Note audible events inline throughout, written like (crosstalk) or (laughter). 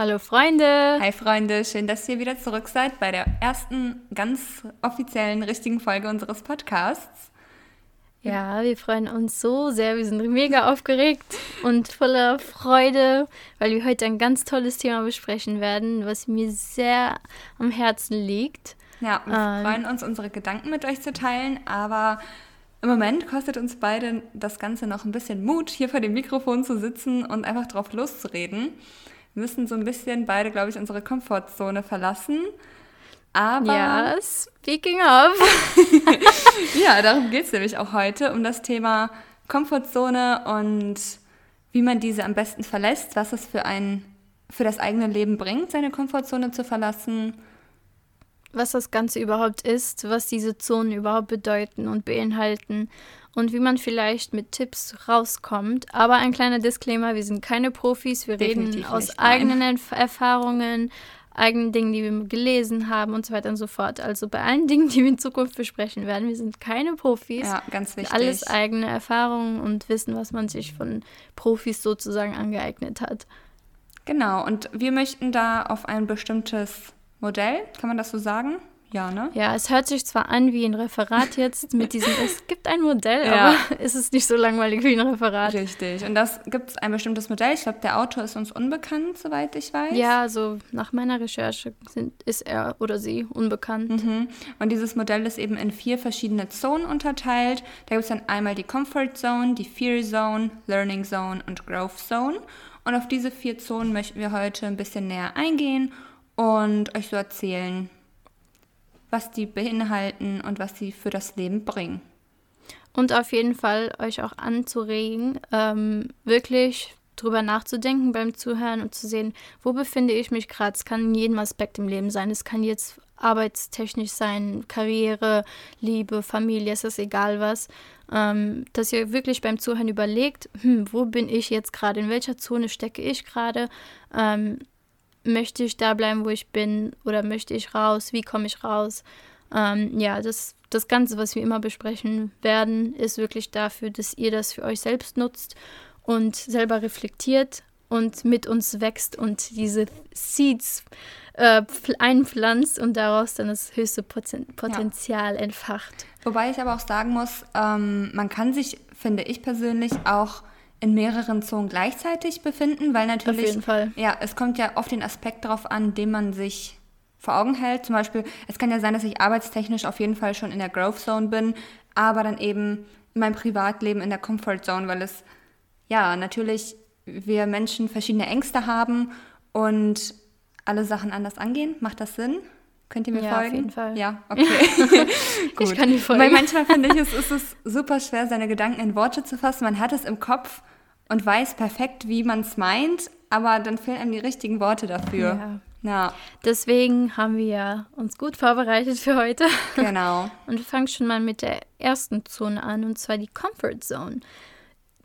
Hallo Freunde. Hi Freunde, schön, dass ihr wieder zurück seid bei der ersten ganz offiziellen richtigen Folge unseres Podcasts. Ja, wir freuen uns so sehr. Wir sind mega aufgeregt und voller Freude, weil wir heute ein ganz tolles Thema besprechen werden, was mir sehr am Herzen liegt. Ja, wir ähm, freuen uns, unsere Gedanken mit euch zu teilen, aber im Moment kostet uns beide das Ganze noch ein bisschen Mut, hier vor dem Mikrofon zu sitzen und einfach drauf loszureden. Wir müssen so ein bisschen beide, glaube ich, unsere Komfortzone verlassen. Aber. Ja, speaking of. (laughs) ja, darum geht es nämlich auch heute, um das Thema Komfortzone und wie man diese am besten verlässt, was es für ein für das eigene Leben bringt, seine Komfortzone zu verlassen. Was das Ganze überhaupt ist, was diese Zonen überhaupt bedeuten und beinhalten und wie man vielleicht mit Tipps rauskommt. Aber ein kleiner Disclaimer, wir sind keine Profis, wir Definitiv reden aus nicht, eigenen Erfahrungen, eigenen Dingen, die wir gelesen haben und so weiter und so fort. Also bei allen Dingen, die wir in Zukunft besprechen werden, wir sind keine Profis. Ja, ganz wichtig. Alles eigene Erfahrungen und Wissen, was man sich von Profis sozusagen angeeignet hat. Genau, und wir möchten da auf ein bestimmtes Modell, kann man das so sagen? Ja, ne? Ja, es hört sich zwar an wie ein Referat jetzt mit diesem, es gibt ein Modell, ja. aber (laughs) es ist nicht so langweilig wie ein Referat. Richtig. Und das gibt es ein bestimmtes Modell. Ich glaube, der Autor ist uns unbekannt, soweit ich weiß. Ja, also nach meiner Recherche sind, ist er oder sie unbekannt. Mhm. Und dieses Modell ist eben in vier verschiedene Zonen unterteilt. Da gibt es dann einmal die Comfort Zone, die Fear Zone, Learning Zone und Growth Zone. Und auf diese vier Zonen möchten wir heute ein bisschen näher eingehen und euch so erzählen, was die beinhalten und was sie für das Leben bringen. Und auf jeden Fall euch auch anzuregen, ähm, wirklich drüber nachzudenken beim Zuhören und zu sehen, wo befinde ich mich gerade. Es kann in jedem Aspekt im Leben sein. Es kann jetzt arbeitstechnisch sein, Karriere, Liebe, Familie, es ist egal was. Ähm, dass ihr wirklich beim Zuhören überlegt, hm, wo bin ich jetzt gerade, in welcher Zone stecke ich gerade, ähm, möchte ich da bleiben, wo ich bin oder möchte ich raus, wie komme ich raus. Ähm, ja, das, das Ganze, was wir immer besprechen werden, ist wirklich dafür, dass ihr das für euch selbst nutzt und selber reflektiert und mit uns wächst und diese Seeds äh, einpflanzt und daraus dann das höchste Poten Potenzial ja. entfacht. Wobei ich aber auch sagen muss, ähm, man kann sich, finde ich persönlich, auch in mehreren Zonen gleichzeitig befinden, weil natürlich. Auf jeden Fall. Ja, es kommt ja auf den Aspekt darauf an, den man sich vor Augen hält. Zum Beispiel, es kann ja sein, dass ich arbeitstechnisch auf jeden Fall schon in der Growth Zone bin, aber dann eben in meinem Privatleben in der Comfort Zone, weil es ja natürlich wir Menschen verschiedene Ängste haben und alle Sachen anders angehen. Macht das Sinn? Könnt ihr mir ja, folgen? Auf jeden Fall. Ja, okay. (laughs) ich kann (laughs) dir folgen. Weil manchmal finde ich, es ist es super schwer, seine Gedanken in Worte zu fassen. Man hat es im Kopf und weiß perfekt, wie man es meint, aber dann fehlen einem die richtigen Worte dafür. Ja. ja. Deswegen haben wir uns gut vorbereitet für heute. Genau. (laughs) Und wir fangen schon mal mit der ersten Zone an, und zwar die Comfort Zone.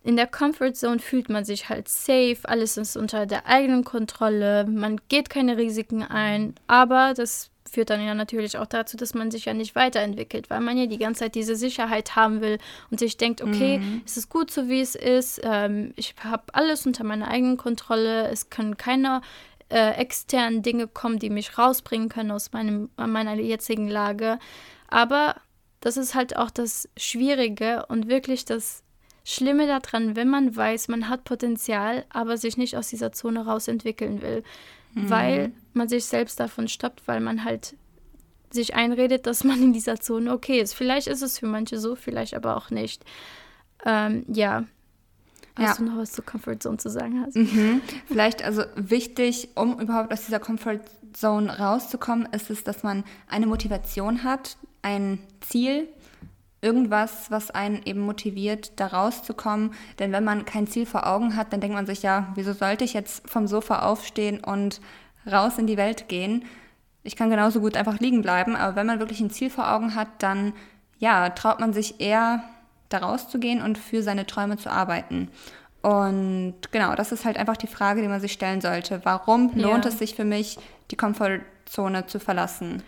In der Comfort Zone fühlt man sich halt safe, alles ist unter der eigenen Kontrolle, man geht keine Risiken ein, aber das führt dann ja natürlich auch dazu, dass man sich ja nicht weiterentwickelt, weil man ja die ganze Zeit diese Sicherheit haben will und sich denkt, okay, mhm. es ist gut so, wie es ist, ähm, ich habe alles unter meiner eigenen Kontrolle, es können keine äh, externen Dinge kommen, die mich rausbringen können aus meinem, meiner jetzigen Lage. Aber das ist halt auch das Schwierige und wirklich das Schlimme daran, wenn man weiß, man hat Potenzial, aber sich nicht aus dieser Zone rausentwickeln will mhm. weil man sich selbst davon stoppt, weil man halt sich einredet, dass man in dieser Zone okay ist. Vielleicht ist es für manche so, vielleicht aber auch nicht. Ähm, ja. Hast ja. du noch was zur Comfort Zone zu sagen? Hast? Mhm. Vielleicht also wichtig, um überhaupt aus dieser Comfort Zone rauszukommen, ist es, dass man eine Motivation hat, ein Ziel, irgendwas, was einen eben motiviert, da rauszukommen. Denn wenn man kein Ziel vor Augen hat, dann denkt man sich ja, wieso sollte ich jetzt vom Sofa aufstehen und raus in die Welt gehen? Ich kann genauso gut einfach liegen bleiben, aber wenn man wirklich ein Ziel vor Augen hat, dann ja, traut man sich eher da rauszugehen und für seine Träume zu arbeiten. Und genau, das ist halt einfach die Frage, die man sich stellen sollte. Warum lohnt ja. es sich für mich, die Komfortzone zu verlassen?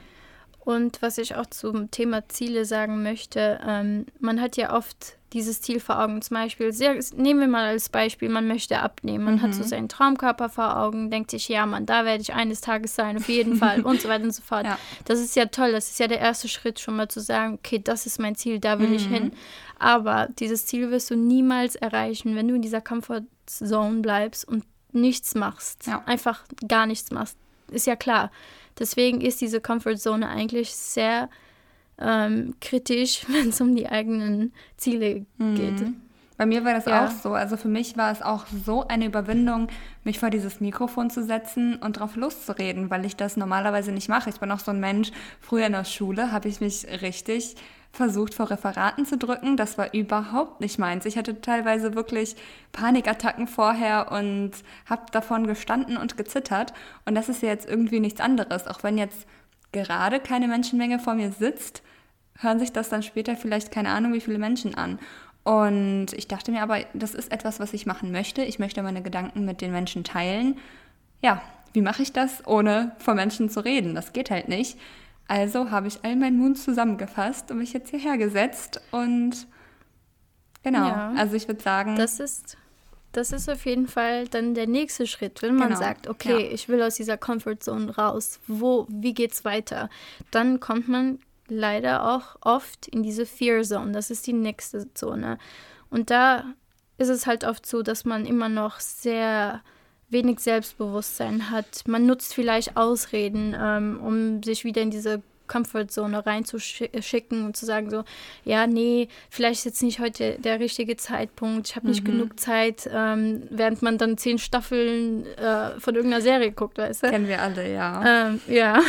Und was ich auch zum Thema Ziele sagen möchte, ähm, man hat ja oft dieses Ziel vor Augen. Zum Beispiel, sehr, nehmen wir mal als Beispiel, man möchte abnehmen. Man mhm. hat so mhm. seinen Traumkörper vor Augen, denkt sich, ja, Mann, da werde ich eines Tages sein, auf jeden (laughs) Fall und so weiter und so fort. Ja. Das ist ja toll. Das ist ja der erste Schritt, schon mal zu sagen, okay, das ist mein Ziel, da will mhm. ich hin. Aber dieses Ziel wirst du niemals erreichen, wenn du in dieser Comfort-Zone bleibst und nichts machst. Ja. Einfach gar nichts machst. Ist ja klar. Deswegen ist diese Comfort-Zone eigentlich sehr ähm, kritisch, (laughs) wenn es um die eigenen Ziele mhm. geht. Bei mir war das ja. auch so. Also für mich war es auch so eine Überwindung, mich vor dieses Mikrofon zu setzen und drauf loszureden, weil ich das normalerweise nicht mache. Ich bin auch so ein Mensch. Früher in der Schule habe ich mich richtig versucht, vor Referaten zu drücken. Das war überhaupt nicht meins. Ich hatte teilweise wirklich Panikattacken vorher und habe davon gestanden und gezittert. Und das ist ja jetzt irgendwie nichts anderes. Auch wenn jetzt gerade keine Menschenmenge vor mir sitzt, hören sich das dann später vielleicht keine Ahnung wie viele Menschen an. Und ich dachte mir aber, das ist etwas, was ich machen möchte. Ich möchte meine Gedanken mit den Menschen teilen. Ja, wie mache ich das, ohne vor Menschen zu reden? Das geht halt nicht. Also habe ich all meinen Mund zusammengefasst und mich jetzt hierher gesetzt und genau. Ja, also ich würde sagen. Das ist, das ist auf jeden Fall dann der nächste Schritt, wenn man genau, sagt, okay, ja. ich will aus dieser Comfortzone raus. Wo, wie geht's weiter? Dann kommt man leider auch oft in diese Fear Zone. Das ist die nächste Zone. Und da ist es halt oft so, dass man immer noch sehr wenig Selbstbewusstsein hat. Man nutzt vielleicht Ausreden, ähm, um sich wieder in diese Comfortzone reinzuschicken und zu sagen so, ja, nee, vielleicht ist jetzt nicht heute der richtige Zeitpunkt, ich habe nicht mhm. genug Zeit, ähm, während man dann zehn Staffeln äh, von irgendeiner Serie guckt, weißt du? Kennen wir alle, ja. Ähm, ja.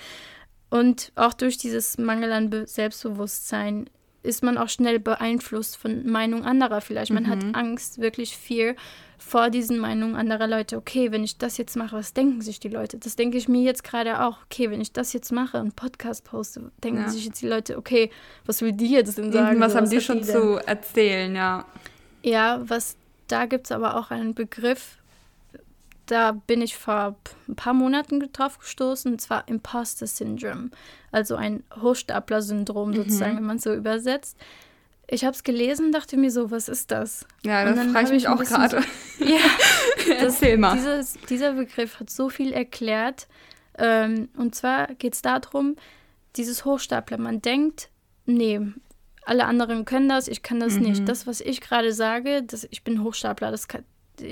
(laughs) und auch durch dieses Mangel an Be Selbstbewusstsein ist man auch schnell beeinflusst von Meinung anderer vielleicht. Man mhm. hat Angst, wirklich viel vor diesen Meinungen anderer Leute. Okay, wenn ich das jetzt mache, was denken sich die Leute? Das denke ich mir jetzt gerade auch. Okay, wenn ich das jetzt mache, einen Podcast poste, denken ja. sich jetzt die Leute, okay, was will die jetzt denn sagen? Was so, haben was die schon die zu erzählen, ja. Ja, was da gibt es aber auch einen Begriff, da bin ich vor ein paar Monaten drauf gestoßen, und zwar Imposter Syndrome, also ein Hochstapler-Syndrom sozusagen, mhm. wenn man es so übersetzt. Ich habe es gelesen, dachte mir so, was ist das? Ja, das frage ich mich auch gerade. So, (laughs) ja, (laughs) Erzähl mal. Dieses, dieser Begriff hat so viel erklärt. Ähm, und zwar geht es darum, dieses Hochstapler, man denkt, nee, alle anderen können das, ich kann das mhm. nicht. Das, was ich gerade sage, das, ich bin Hochstapler, das, kann,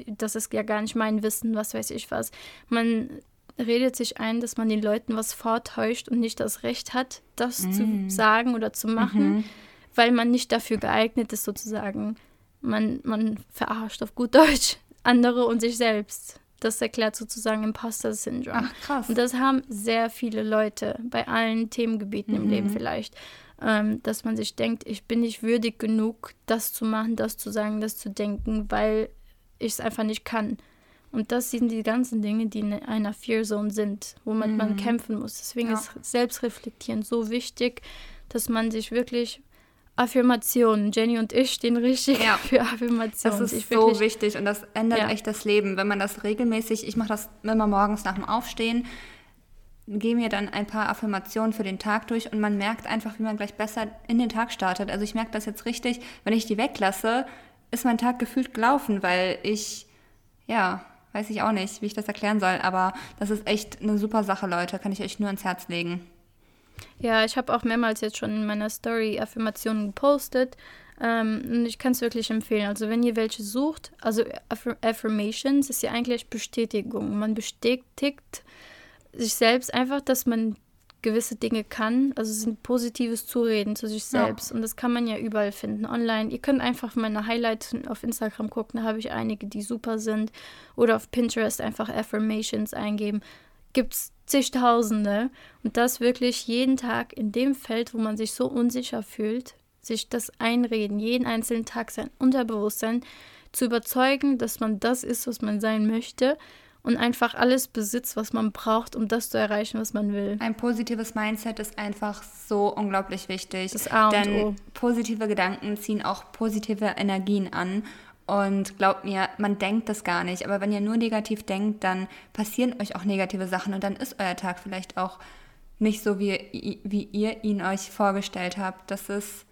das ist ja gar nicht mein Wissen, was weiß ich was. Man redet sich ein, dass man den Leuten was vortäuscht und nicht das Recht hat, das mhm. zu sagen oder zu machen. Mhm weil man nicht dafür geeignet ist, sozusagen. Man, man verarscht auf gut Deutsch andere und sich selbst. Das erklärt sozusagen Imposter-Syndrom. Ach, krass. Und das haben sehr viele Leute bei allen Themengebieten mhm. im Leben vielleicht. Ähm, dass man sich denkt, ich bin nicht würdig genug, das zu machen, das zu sagen, das zu denken, weil ich es einfach nicht kann. Und das sind die ganzen Dinge, die in einer Fear Zone sind, womit mhm. man kämpfen muss. Deswegen ja. ist Selbstreflektieren so wichtig, dass man sich wirklich Affirmationen. Jenny und ich stehen richtig ja. für Affirmationen. Das ist so wichtig und das ändert ja. echt das Leben. Wenn man das regelmäßig, ich mache das immer morgens nach dem Aufstehen, gehe mir dann ein paar Affirmationen für den Tag durch und man merkt einfach, wie man gleich besser in den Tag startet. Also ich merke das jetzt richtig, wenn ich die weglasse, ist mein Tag gefühlt gelaufen, weil ich, ja, weiß ich auch nicht, wie ich das erklären soll, aber das ist echt eine super Sache, Leute, kann ich euch nur ins Herz legen. Ja, ich habe auch mehrmals jetzt schon in meiner Story Affirmationen gepostet. Ähm, und ich kann es wirklich empfehlen. Also wenn ihr welche sucht, also Affirm Affirmations ist ja eigentlich Bestätigung. Man bestätigt sich selbst einfach, dass man gewisse Dinge kann. Also es sind positives Zureden zu sich selbst. Ja. Und das kann man ja überall finden, online. Ihr könnt einfach meine Highlights auf Instagram gucken, da habe ich einige, die super sind. Oder auf Pinterest einfach Affirmations eingeben. Gibt es zigtausende und das wirklich jeden Tag in dem Feld, wo man sich so unsicher fühlt, sich das einreden, jeden einzelnen Tag sein Unterbewusstsein zu überzeugen, dass man das ist, was man sein möchte und einfach alles besitzt, was man braucht, um das zu erreichen, was man will. Ein positives Mindset ist einfach so unglaublich wichtig. Das A und denn o. positive Gedanken ziehen auch positive Energien an und glaubt mir, man denkt das gar nicht. Aber wenn ihr nur negativ denkt, dann passieren euch auch negative Sachen und dann ist euer Tag vielleicht auch nicht so, wie, wie ihr ihn euch vorgestellt habt. Das ist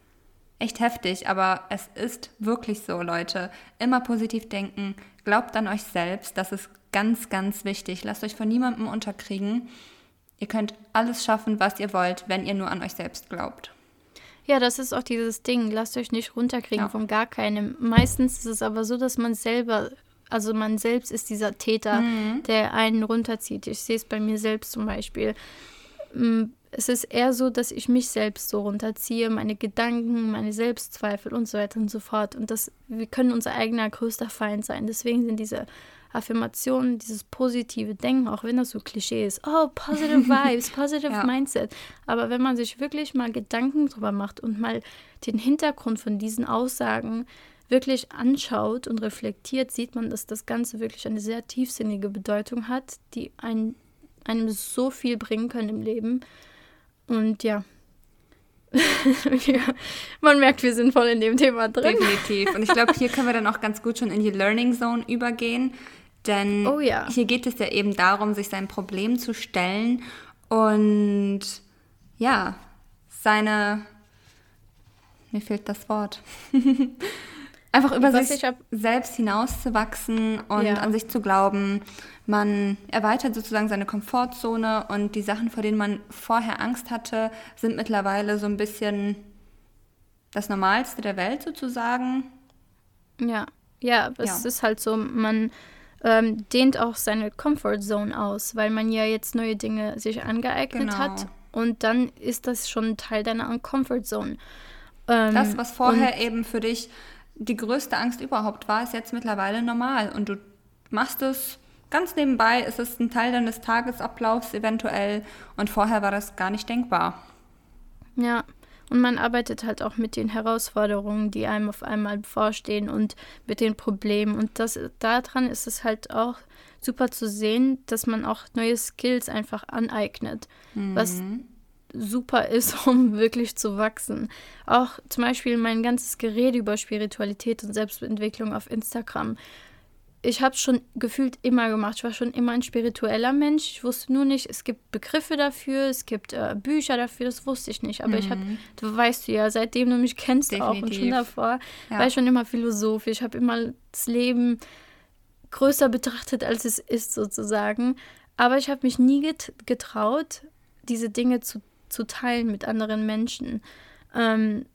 echt heftig, aber es ist wirklich so, Leute. Immer positiv denken, glaubt an euch selbst, das ist ganz, ganz wichtig. Lasst euch von niemandem unterkriegen. Ihr könnt alles schaffen, was ihr wollt, wenn ihr nur an euch selbst glaubt. Ja, das ist auch dieses Ding. Lasst euch nicht runterkriegen ja. von gar keinem. Meistens ist es aber so, dass man selber, also man selbst ist dieser Täter, mhm. der einen runterzieht. Ich sehe es bei mir selbst zum Beispiel. Mm, es ist eher so, dass ich mich selbst so runterziehe, meine Gedanken, meine Selbstzweifel und so weiter und so fort. Und das, wir können unser eigener größter Feind sein. Deswegen sind diese Affirmationen, dieses positive Denken, auch wenn das so Klischee ist, oh, positive (laughs) Vibes, positive ja. Mindset. Aber wenn man sich wirklich mal Gedanken drüber macht und mal den Hintergrund von diesen Aussagen wirklich anschaut und reflektiert, sieht man, dass das Ganze wirklich eine sehr tiefsinnige Bedeutung hat, die einen, einem so viel bringen können im Leben. Und ja, (laughs) ja, man merkt, wir sind voll in dem Thema drin. Definitiv. Und ich glaube, hier können wir dann auch ganz gut schon in die Learning Zone übergehen. Denn oh ja. hier geht es ja eben darum, sich sein Problem zu stellen und ja, seine. Mir fehlt das Wort. (laughs) Einfach über sich selbst hinauszuwachsen und ja. an sich zu glauben. Man erweitert sozusagen seine Komfortzone und die Sachen, vor denen man vorher Angst hatte, sind mittlerweile so ein bisschen das Normalste der Welt sozusagen. Ja, ja, es ja. ist halt so, man ähm, dehnt auch seine Comfort Zone aus, weil man ja jetzt neue Dinge sich angeeignet genau. hat und dann ist das schon Teil deiner Comfort Zone. Ähm, das, was vorher eben für dich die größte Angst überhaupt war, ist jetzt mittlerweile normal und du machst es ganz nebenbei, ist es ein Teil deines Tagesablaufs eventuell und vorher war das gar nicht denkbar. Ja, und man arbeitet halt auch mit den Herausforderungen, die einem auf einmal bevorstehen und mit den Problemen. Und das daran ist es halt auch super zu sehen, dass man auch neue Skills einfach aneignet, mhm. was super ist, (laughs) um wirklich zu wachsen. Auch zum Beispiel mein ganzes Gerede über Spiritualität und Selbstentwicklung auf Instagram ich habe es schon gefühlt immer gemacht. Ich war schon immer ein spiritueller Mensch. Ich wusste nur nicht, es gibt Begriffe dafür, es gibt äh, Bücher dafür, das wusste ich nicht. Aber mhm. ich habe, du weißt ja, seitdem du mich kennst Definitiv. auch und schon davor, ja. war ich schon immer philosophisch. Ich habe immer das Leben größer betrachtet, als es ist sozusagen. Aber ich habe mich nie getraut, diese Dinge zu, zu teilen mit anderen Menschen. Ähm,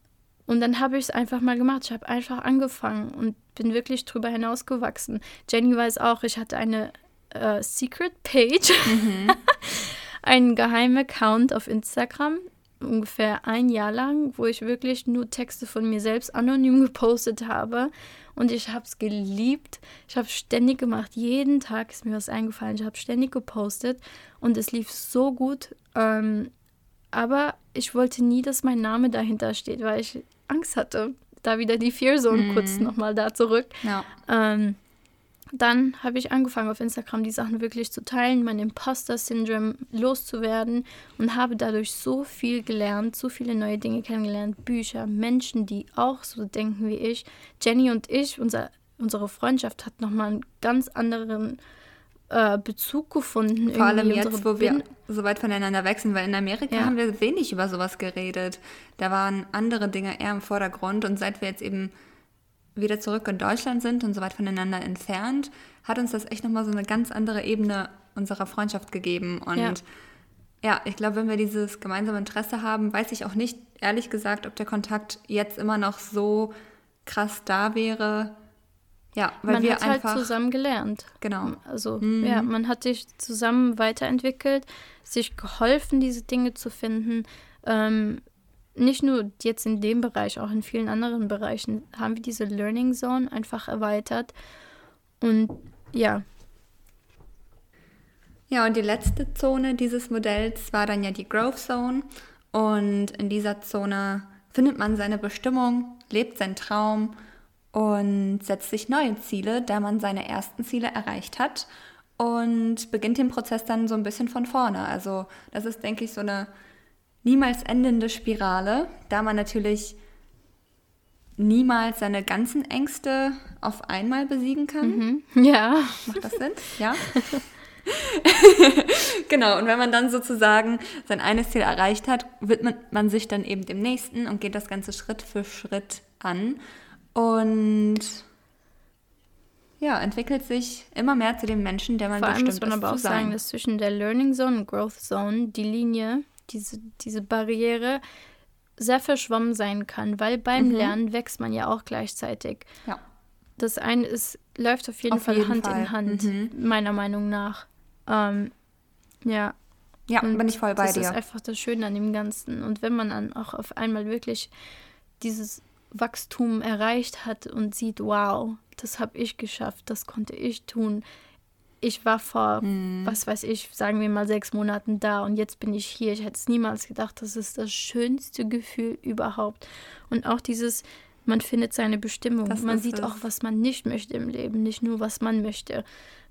und dann habe ich es einfach mal gemacht. Ich habe einfach angefangen und bin wirklich drüber hinausgewachsen. Jenny weiß auch, ich hatte eine äh, Secret Page, mhm. (laughs) einen geheimen Account auf Instagram, ungefähr ein Jahr lang, wo ich wirklich nur Texte von mir selbst anonym gepostet habe. Und ich habe es geliebt. Ich habe ständig gemacht. Jeden Tag ist mir was eingefallen. Ich habe ständig gepostet und es lief so gut. Ähm, aber ich wollte nie, dass mein Name dahinter steht, weil ich Angst hatte. Da wieder die Fear Zone mhm. kurz nochmal da zurück. Ja. Ähm, dann habe ich angefangen auf Instagram die Sachen wirklich zu teilen, mein Imposter-Syndrom loszuwerden und habe dadurch so viel gelernt, so viele neue Dinge kennengelernt, Bücher, Menschen, die auch so denken wie ich. Jenny und ich, unser, unsere Freundschaft hat nochmal einen ganz anderen äh, Bezug gefunden. Vor allem jetzt, wo wir so weit voneinander wechseln, weil in Amerika ja. haben wir wenig über sowas geredet. Da waren andere Dinge eher im Vordergrund und seit wir jetzt eben wieder zurück in Deutschland sind und so weit voneinander entfernt, hat uns das echt nochmal so eine ganz andere Ebene unserer Freundschaft gegeben. Und ja. ja, ich glaube, wenn wir dieses gemeinsame Interesse haben, weiß ich auch nicht, ehrlich gesagt, ob der Kontakt jetzt immer noch so krass da wäre, ja, weil man wir hat halt einfach halt zusammen gelernt. Genau. Also mhm. ja, man hat sich zusammen weiterentwickelt, sich geholfen, diese Dinge zu finden. Ähm, nicht nur jetzt in dem Bereich, auch in vielen anderen Bereichen haben wir diese Learning Zone einfach erweitert. Und ja. Ja, und die letzte Zone dieses Modells war dann ja die Growth Zone. Und in dieser Zone findet man seine Bestimmung, lebt seinen Traum und setzt sich neue Ziele, da man seine ersten Ziele erreicht hat und beginnt den Prozess dann so ein bisschen von vorne. Also das ist, denke ich, so eine niemals endende Spirale, da man natürlich niemals seine ganzen Ängste auf einmal besiegen kann. Mhm. (laughs) Ja. Macht das Sinn? Ja. (laughs) (laughs) genau, und wenn man dann sozusagen sein eines Ziel erreicht hat, widmet man sich dann eben dem nächsten und geht das Ganze Schritt für Schritt an. Und ja, entwickelt sich immer mehr zu dem Menschen, der man Vor allem bestimmt muss man aber auch sagen, dass zwischen der Learning Zone und Growth Zone die Linie, diese, diese Barriere sehr verschwommen sein kann, weil beim mhm. Lernen wächst man ja auch gleichzeitig. Ja. Das eine ist, läuft auf jeden auf Fall jeden Hand Fall. in Hand, mhm. meiner Meinung nach. Ähm, ja. Ja, und bin ich voll bei das dir. Das ist einfach das Schöne an dem Ganzen. Und wenn man dann auch auf einmal wirklich dieses Wachstum erreicht hat und sieht, wow, das habe ich geschafft, das konnte ich tun. Ich war vor, hm. was weiß ich, sagen wir mal sechs Monaten da und jetzt bin ich hier. Ich hätte es niemals gedacht, das ist das schönste Gefühl überhaupt. Und auch dieses, man findet seine Bestimmung. Das man sieht es. auch, was man nicht möchte im Leben, nicht nur, was man möchte.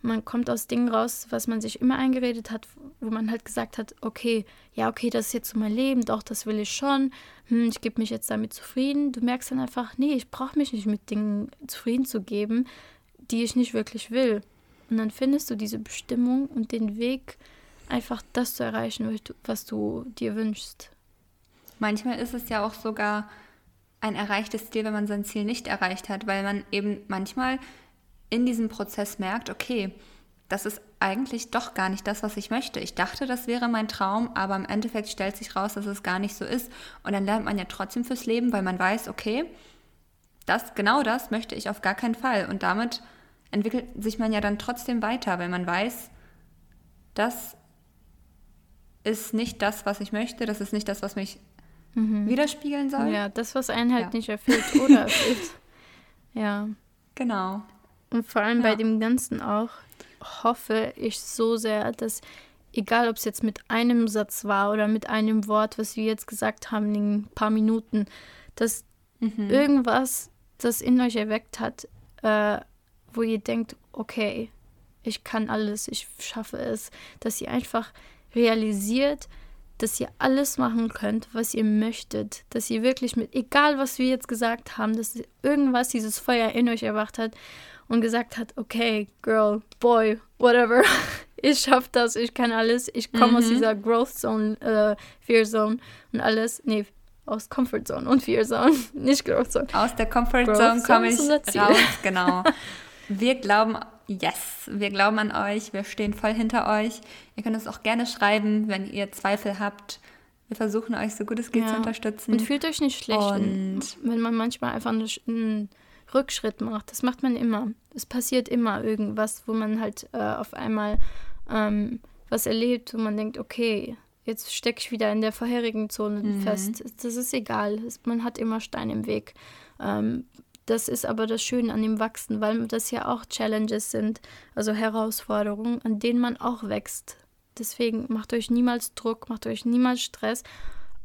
Man kommt aus Dingen raus, was man sich immer eingeredet hat, wo man halt gesagt hat, okay, ja, okay, das ist jetzt so mein Leben, doch, das will ich schon. Hm, ich gebe mich jetzt damit zufrieden. Du merkst dann einfach, nee, ich brauche mich nicht mit Dingen zufrieden zu geben, die ich nicht wirklich will. Und dann findest du diese Bestimmung und den Weg, einfach das zu erreichen, was du dir wünschst. Manchmal ist es ja auch sogar ein erreichtes Ziel, wenn man sein Ziel nicht erreicht hat, weil man eben manchmal in diesem Prozess merkt, okay, das ist eigentlich doch gar nicht das, was ich möchte. Ich dachte, das wäre mein Traum, aber im Endeffekt stellt sich raus, dass es gar nicht so ist. Und dann lernt man ja trotzdem fürs Leben, weil man weiß, okay, das, genau das möchte ich auf gar keinen Fall. Und damit entwickelt sich man ja dann trotzdem weiter, weil man weiß, das ist nicht das, was ich möchte, das ist nicht das, was mich mhm. widerspiegeln soll. Ja, das, was einen halt ja. nicht erfüllt oder (laughs) erfüllt. Ja. Genau. Und vor allem ja. bei dem Ganzen auch hoffe ich so sehr, dass egal ob es jetzt mit einem Satz war oder mit einem Wort, was wir jetzt gesagt haben in ein paar Minuten, dass mhm. irgendwas das in euch erweckt hat, äh, wo ihr denkt, okay, ich kann alles, ich schaffe es, dass ihr einfach realisiert, dass ihr alles machen könnt, was ihr möchtet, dass ihr wirklich mit, egal was wir jetzt gesagt haben, dass irgendwas dieses Feuer in euch erwacht hat und gesagt hat, okay, Girl, Boy, whatever, (laughs) ich schaff das, ich kann alles, ich komme mhm. aus dieser Growth Zone, äh, Fear Zone und alles, nee, aus Comfort Zone und Fear Zone, (laughs) nicht Growth Zone. Aus der Comfort Growth Zone komme ich raus, genau. (laughs) Wir glauben, yes, wir glauben an euch, wir stehen voll hinter euch. Ihr könnt uns auch gerne schreiben, wenn ihr Zweifel habt. Wir versuchen euch so gut es geht ja. zu unterstützen. Und fühlt euch nicht schlecht, wenn, wenn man manchmal einfach einen Rückschritt macht. Das macht man immer. Es passiert immer irgendwas, wo man halt äh, auf einmal ähm, was erlebt, wo man denkt, okay, jetzt stecke ich wieder in der vorherigen Zone mhm. fest. Das ist egal. Man hat immer Stein im Weg. Ähm, das ist aber das Schöne an dem Wachsen, weil das ja auch Challenges sind, also Herausforderungen, an denen man auch wächst. Deswegen macht euch niemals Druck, macht euch niemals Stress.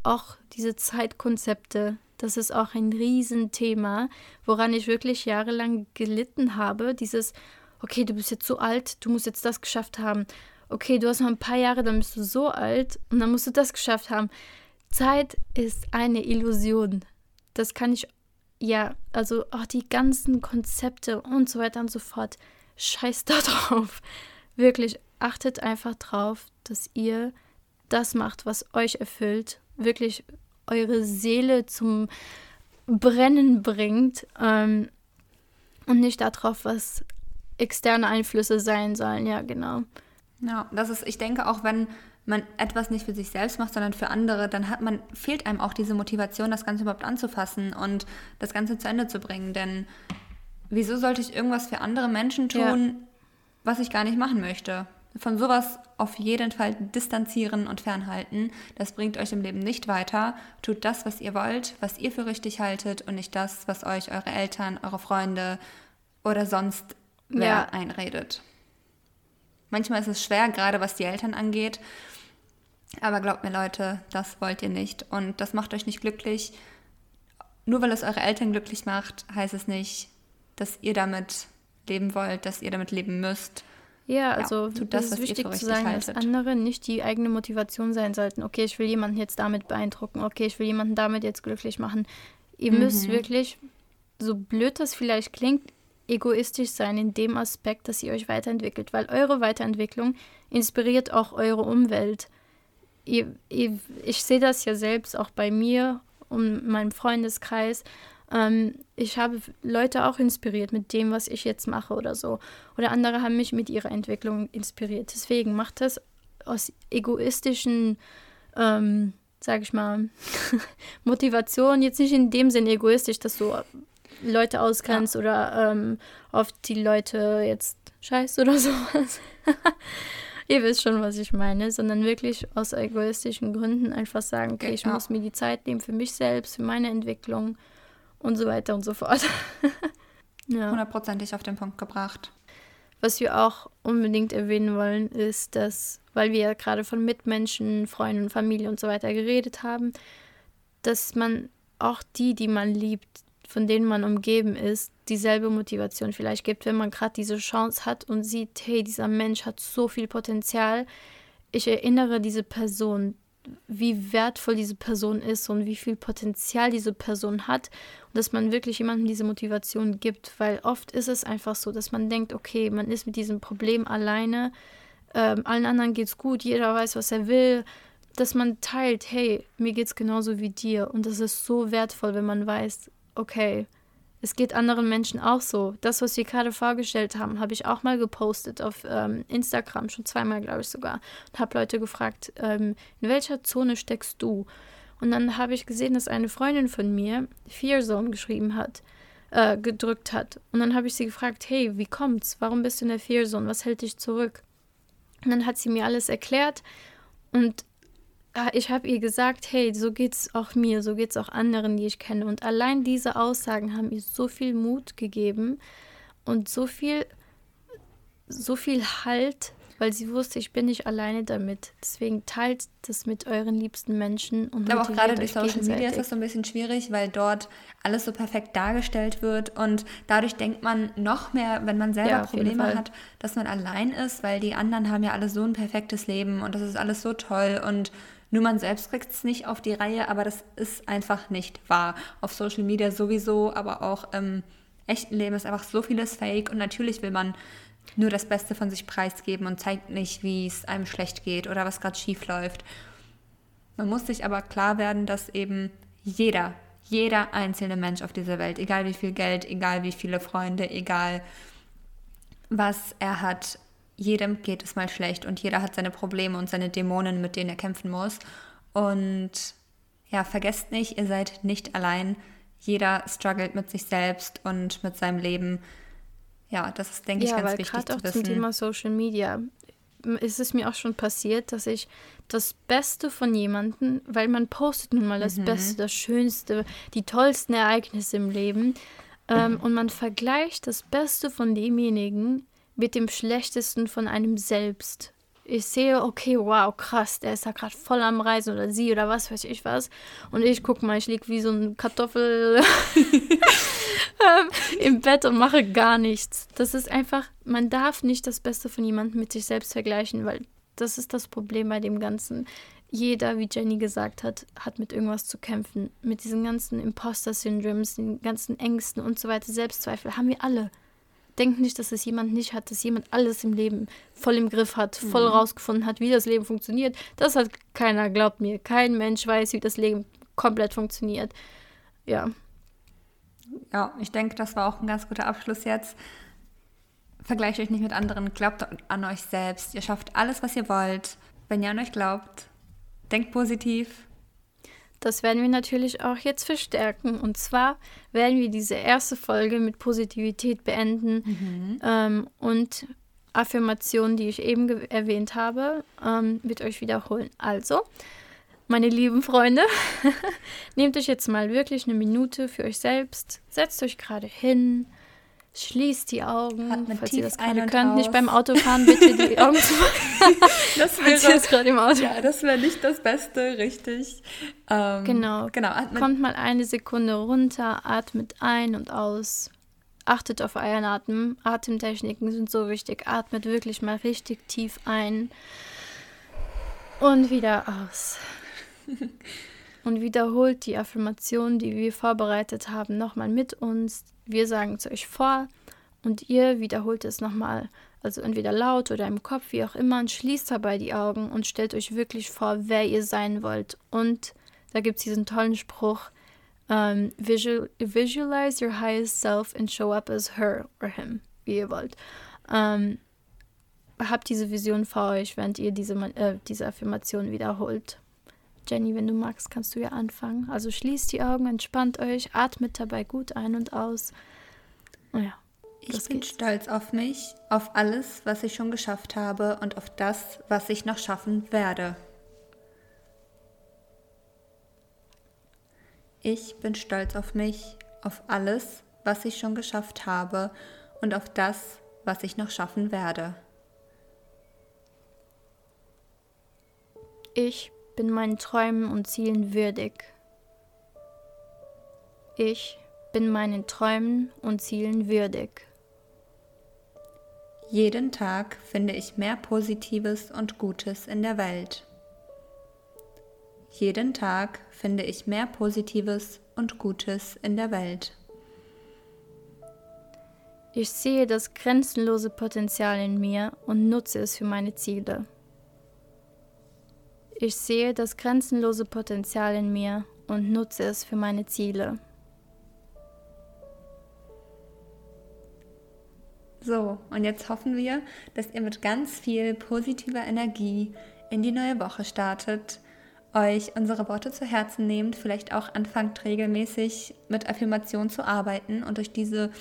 Auch diese Zeitkonzepte, das ist auch ein Riesenthema, woran ich wirklich jahrelang gelitten habe. Dieses, okay, du bist jetzt so alt, du musst jetzt das geschafft haben. Okay, du hast noch ein paar Jahre, dann bist du so alt und dann musst du das geschafft haben. Zeit ist eine Illusion. Das kann ich ja, also auch die ganzen Konzepte und so weiter und so fort. Scheiß da (laughs) drauf. Wirklich, achtet einfach drauf, dass ihr das macht, was euch erfüllt. Wirklich eure Seele zum Brennen bringt. Ähm, und nicht darauf, was externe Einflüsse sein sollen. Ja, genau. Ja, das ist, ich denke, auch wenn man etwas nicht für sich selbst macht, sondern für andere, dann hat man, fehlt einem auch diese Motivation, das Ganze überhaupt anzufassen und das Ganze zu Ende zu bringen. Denn wieso sollte ich irgendwas für andere Menschen tun, ja. was ich gar nicht machen möchte? Von sowas auf jeden Fall distanzieren und fernhalten. Das bringt euch im Leben nicht weiter. Tut das, was ihr wollt, was ihr für richtig haltet und nicht das, was euch eure Eltern, eure Freunde oder sonst wer ja. einredet. Manchmal ist es schwer, gerade was die Eltern angeht. Aber glaubt mir, Leute, das wollt ihr nicht. Und das macht euch nicht glücklich. Nur weil es eure Eltern glücklich macht, heißt es nicht, dass ihr damit leben wollt, dass ihr damit leben müsst. Ja, also ja, tut das, das ist wichtig zu sagen, haltet. dass andere nicht die eigene Motivation sein sollten. Okay, ich will jemanden jetzt damit beeindrucken. Okay, ich will jemanden damit jetzt glücklich machen. Ihr mhm. müsst wirklich, so blöd das vielleicht klingt, egoistisch sein in dem Aspekt, dass ihr euch weiterentwickelt, weil eure Weiterentwicklung inspiriert auch eure Umwelt. Ihr, ihr, ich sehe das ja selbst auch bei mir und meinem Freundeskreis. Ähm, ich habe Leute auch inspiriert mit dem, was ich jetzt mache oder so. Oder andere haben mich mit ihrer Entwicklung inspiriert. Deswegen macht das aus egoistischen, ähm, sag ich mal, (laughs) Motivation, jetzt nicht in dem Sinn egoistisch, dass du Leute ausgrenzt ja. oder ähm, oft die Leute jetzt scheißt oder (laughs) sowas. Ihr wisst schon, was ich meine, sondern wirklich aus egoistischen Gründen einfach sagen, okay, ich ja. muss mir die Zeit nehmen für mich selbst, für meine Entwicklung und so weiter und so fort. (laughs) ja. Hundertprozentig auf den Punkt gebracht. Was wir auch unbedingt erwähnen wollen, ist, dass, weil wir ja gerade von Mitmenschen, Freunden, Familie und so weiter geredet haben, dass man auch die, die man liebt, von denen man umgeben ist, dieselbe Motivation vielleicht gibt, wenn man gerade diese Chance hat und sieht, hey, dieser Mensch hat so viel Potenzial. Ich erinnere diese Person, wie wertvoll diese Person ist und wie viel Potenzial diese Person hat und dass man wirklich jemandem diese Motivation gibt, weil oft ist es einfach so, dass man denkt, okay, man ist mit diesem Problem alleine, ähm, allen anderen geht's gut, jeder weiß, was er will, dass man teilt, hey, mir geht's genauso wie dir und das ist so wertvoll, wenn man weiß, okay, es geht anderen Menschen auch so. Das, was wir gerade vorgestellt haben, habe ich auch mal gepostet auf ähm, Instagram, schon zweimal, glaube ich sogar. Und habe Leute gefragt, ähm, in welcher Zone steckst du? Und dann habe ich gesehen, dass eine Freundin von mir Fear geschrieben hat, äh, gedrückt hat. Und dann habe ich sie gefragt, hey, wie kommt's? Warum bist du in der Fear? Was hält dich zurück? Und dann hat sie mir alles erklärt. Und ich habe ihr gesagt, hey, so geht's auch mir, so geht's auch anderen, die ich kenne. Und allein diese Aussagen haben ihr so viel Mut gegeben und so viel, so viel Halt, weil sie wusste, ich bin nicht alleine damit. Deswegen teilt das mit euren liebsten Menschen und Aber auch gerade durch Social Media ist das so ein bisschen schwierig, weil dort alles so perfekt dargestellt wird und dadurch denkt man noch mehr, wenn man selber ja, Probleme hat, dass man allein ist, weil die anderen haben ja alle so ein perfektes Leben und das ist alles so toll und nur man selbst kriegt es nicht auf die Reihe, aber das ist einfach nicht wahr. Auf Social Media sowieso, aber auch im echten Leben ist einfach so vieles Fake und natürlich will man nur das Beste von sich preisgeben und zeigt nicht, wie es einem schlecht geht oder was gerade schief läuft. Man muss sich aber klar werden, dass eben jeder, jeder einzelne Mensch auf dieser Welt, egal wie viel Geld, egal wie viele Freunde, egal was er hat, jedem geht es mal schlecht und jeder hat seine Probleme und seine Dämonen, mit denen er kämpfen muss. Und ja, vergesst nicht, ihr seid nicht allein. Jeder struggelt mit sich selbst und mit seinem Leben. Ja, das ist, denke ja, ich, ganz wichtig zu auch wissen. Zum Thema Social Media ist es mir auch schon passiert, dass ich das Beste von jemandem, weil man postet nun mal das mhm. Beste, das Schönste, die tollsten Ereignisse im Leben ähm, (clears throat) und man vergleicht das Beste von demjenigen mit dem Schlechtesten von einem selbst. Ich sehe, okay, wow, krass, der ist da gerade voll am Reisen oder sie oder was weiß ich was. Und ich guck mal, ich liege wie so ein Kartoffel (laughs) ähm, im Bett und mache gar nichts. Das ist einfach, man darf nicht das Beste von jemandem mit sich selbst vergleichen, weil das ist das Problem bei dem Ganzen. Jeder, wie Jenny gesagt hat, hat mit irgendwas zu kämpfen. Mit diesen ganzen Imposter-Syndroms, den ganzen Ängsten und so weiter, Selbstzweifel, haben wir alle. Denkt nicht, dass es jemand nicht hat, dass jemand alles im Leben voll im Griff hat, voll mhm. rausgefunden hat, wie das Leben funktioniert. Das hat keiner, glaubt mir. Kein Mensch weiß, wie das Leben komplett funktioniert. Ja. Ja, ich denke, das war auch ein ganz guter Abschluss jetzt. Vergleicht euch nicht mit anderen, glaubt an euch selbst. Ihr schafft alles, was ihr wollt. Wenn ihr an euch glaubt, denkt positiv, das werden wir natürlich auch jetzt verstärken. Und zwar werden wir diese erste Folge mit Positivität beenden mhm. ähm, und Affirmationen, die ich eben erwähnt habe, ähm, mit euch wiederholen. Also, meine lieben Freunde, (laughs) nehmt euch jetzt mal wirklich eine Minute für euch selbst, setzt euch gerade hin, Schließt die Augen, falls ihr das gerade könnt. Aus. Nicht beim Autofahren bitte die (laughs) Augen zu machen. (laughs) das wäre gerade im Auto. Ja, das wäre nicht das Beste, richtig. Ähm, genau. genau. Kommt mal eine Sekunde runter, atmet ein und aus. Achtet auf euren Atem. Atemtechniken sind so wichtig. Atmet wirklich mal richtig tief ein und wieder aus. (laughs) und wiederholt die Affirmation, die wir vorbereitet haben, nochmal mit uns wir sagen es euch vor Und ihr wiederholt es nochmal, also entweder laut oder im Kopf, wie auch immer, und schließt dabei die Augen und stellt euch wirklich vor, wer ihr sein wollt. Und da gibt es diesen tollen Spruch, um, ähm, visual, visualize your highest self and show up as her or him, wie ihr wollt. Um, ähm, habt diese Vision vor euch, während ihr diese, äh, diese Affirmation wiederholt. Jenny, wenn du magst, kannst du ja anfangen. Also schließt die Augen, entspannt euch, atmet dabei gut ein und aus. Oh ja, ich bin geht's. stolz auf mich, auf alles, was ich schon geschafft habe und auf das, was ich noch schaffen werde. Ich bin stolz auf mich, auf alles, was ich schon geschafft habe und auf das, was ich noch schaffen werde. Ich bin meinen Träumen und Zielen würdig. Ich bin meinen Träumen und Zielen würdig. Jeden Tag finde ich mehr Positives und Gutes in der Welt. Jeden Tag finde ich mehr Positives und Gutes in der Welt. Ich sehe das grenzenlose Potenzial in mir und nutze es für meine Ziele. Ich sehe das grenzenlose Potenzial in mir und nutze es für meine Ziele. So, und jetzt hoffen wir, dass ihr mit ganz viel positiver Energie in die neue Woche startet, euch unsere Worte zu Herzen nehmt, vielleicht auch anfangt regelmäßig mit Affirmationen zu arbeiten und euch diese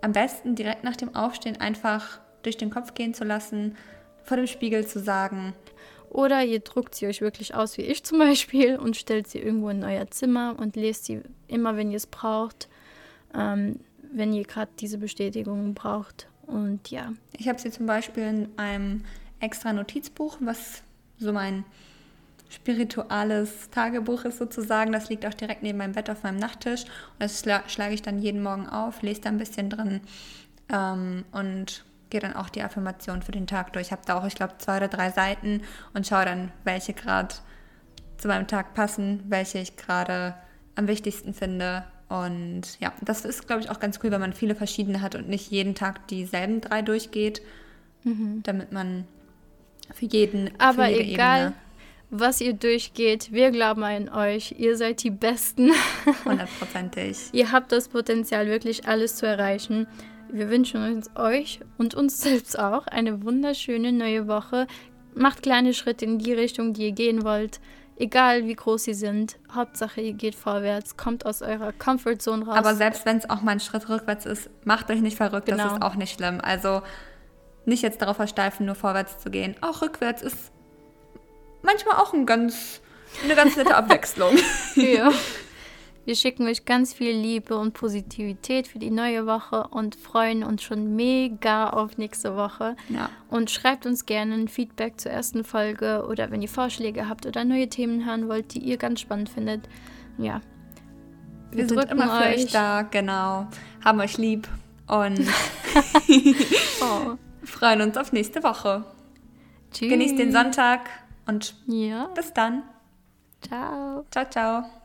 am besten direkt nach dem Aufstehen einfach durch den Kopf gehen zu lassen, vor dem Spiegel zu sagen, oder ihr druckt sie euch wirklich aus, wie ich zum Beispiel, und stellt sie irgendwo in euer Zimmer und lest sie immer, wenn ihr es braucht, ähm, wenn ihr gerade diese Bestätigung braucht. Und ja. Ich habe sie zum Beispiel in einem extra Notizbuch, was so mein spirituelles Tagebuch ist sozusagen. Das liegt auch direkt neben meinem Bett auf meinem Nachttisch. Und das schla schlage ich dann jeden Morgen auf, lese da ein bisschen drin ähm, und gehe dann auch die Affirmation für den Tag durch. Ich habe da auch, ich glaube, zwei oder drei Seiten und schaue dann, welche gerade zu meinem Tag passen, welche ich gerade am wichtigsten finde. Und ja, das ist, glaube ich, auch ganz cool, wenn man viele verschiedene hat und nicht jeden Tag dieselben drei durchgeht, mhm. damit man für jeden. Aber für egal, Ebene was ihr durchgeht, wir glauben an euch. Ihr seid die Besten. (laughs) Hundertprozentig. ihr habt das Potenzial, wirklich alles zu erreichen. Wir wünschen uns euch und uns selbst auch eine wunderschöne neue Woche. Macht kleine Schritte in die Richtung, die ihr gehen wollt. Egal wie groß sie sind. Hauptsache, ihr geht vorwärts, kommt aus eurer Comfortzone raus. Aber selbst wenn es auch mal ein Schritt rückwärts ist, macht euch nicht verrückt, genau. das ist auch nicht schlimm. Also nicht jetzt darauf versteifen, nur vorwärts zu gehen. Auch rückwärts ist manchmal auch ein ganz, eine ganz nette (laughs) Abwechslung. ja. Wir schicken euch ganz viel Liebe und Positivität für die neue Woche und freuen uns schon mega auf nächste Woche. Ja. Und schreibt uns gerne ein Feedback zur ersten Folge oder wenn ihr Vorschläge habt oder neue Themen hören wollt, die ihr ganz spannend findet. Ja. Wir, Wir sind immer für euch da, genau. Haben euch lieb und (laughs) oh. (laughs) freuen uns auf nächste Woche. Tschüss. Genießt den Sonntag und ja. bis dann. Ciao. Ciao, ciao.